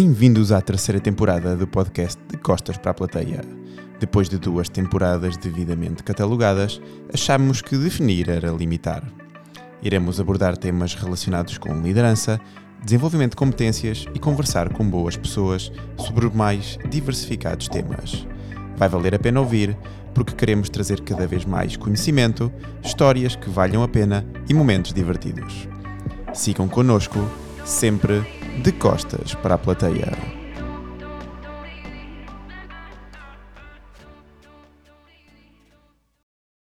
Bem-vindos à terceira temporada do podcast de Costas para a Plateia. Depois de duas temporadas devidamente catalogadas, achámos que definir era limitar. Iremos abordar temas relacionados com liderança, desenvolvimento de competências e conversar com boas pessoas sobre mais diversificados temas. Vai valer a pena ouvir, porque queremos trazer cada vez mais conhecimento, histórias que valham a pena e momentos divertidos. Sigam connosco, sempre de costas para a plateia.